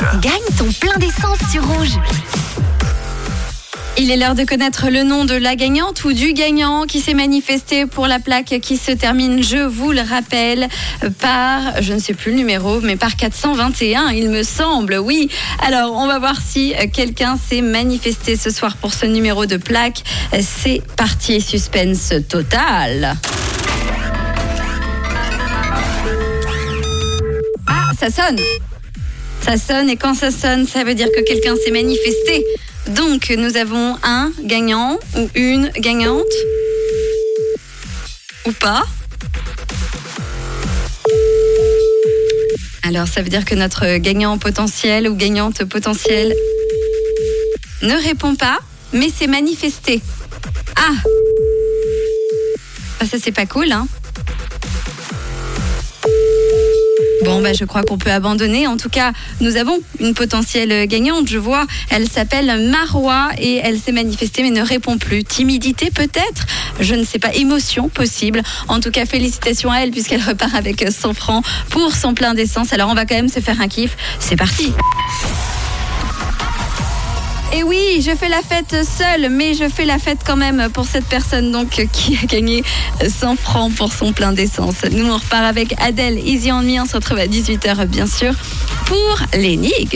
Gagne ton plein d'essence sur Rouge. Il est l'heure de connaître le nom de la gagnante ou du gagnant qui s'est manifesté pour la plaque qui se termine, je vous le rappelle, par, je ne sais plus le numéro, mais par 421, il me semble, oui. Alors, on va voir si quelqu'un s'est manifesté ce soir pour ce numéro de plaque. C'est parti, suspense total. Ah, ça sonne. Ça sonne et quand ça sonne, ça veut dire que quelqu'un s'est manifesté. Donc, nous avons un gagnant ou une gagnante. Ou pas. Alors, ça veut dire que notre gagnant potentiel ou gagnante potentielle ne répond pas, mais s'est manifesté. Ah ah, Ça, c'est pas cool, hein Bon, bah, je crois qu'on peut abandonner. En tout cas, nous avons une potentielle gagnante. Je vois, elle s'appelle Marois et elle s'est manifestée mais ne répond plus. Timidité peut-être? Je ne sais pas. Émotion possible. En tout cas, félicitations à elle puisqu'elle repart avec 100 francs pour son plein d'essence. Alors, on va quand même se faire un kiff. C'est parti et oui, je fais la fête seule, mais je fais la fête quand même pour cette personne donc qui a gagné 100 francs pour son plein d'essence. Nous on repart avec Adèle, Easy on Me, on se retrouve à 18h bien sûr pour l'énigme.